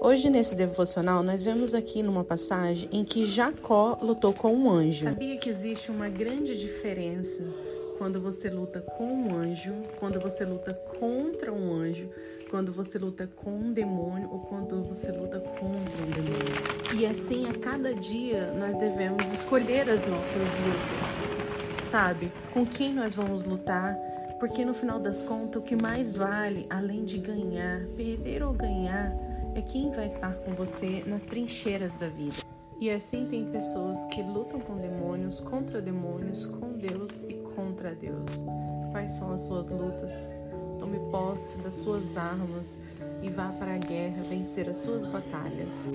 Hoje, nesse devocional, nós vemos aqui numa passagem em que Jacó lutou com um anjo. Sabia que existe uma grande diferença quando você luta com um anjo, quando você luta contra um anjo, quando você luta com um demônio ou quando você luta contra um demônio. E assim, a cada dia, nós devemos escolher as nossas lutas, sabe? Com quem nós vamos lutar, porque no final das contas, o que mais vale, além de ganhar, perder ou ganhar, é quem vai estar com você nas trincheiras da vida. E assim tem pessoas que lutam com demônios, contra demônios, com Deus e contra Deus. Quais são as suas lutas? Tome posse das suas armas e vá para a guerra vencer as suas batalhas.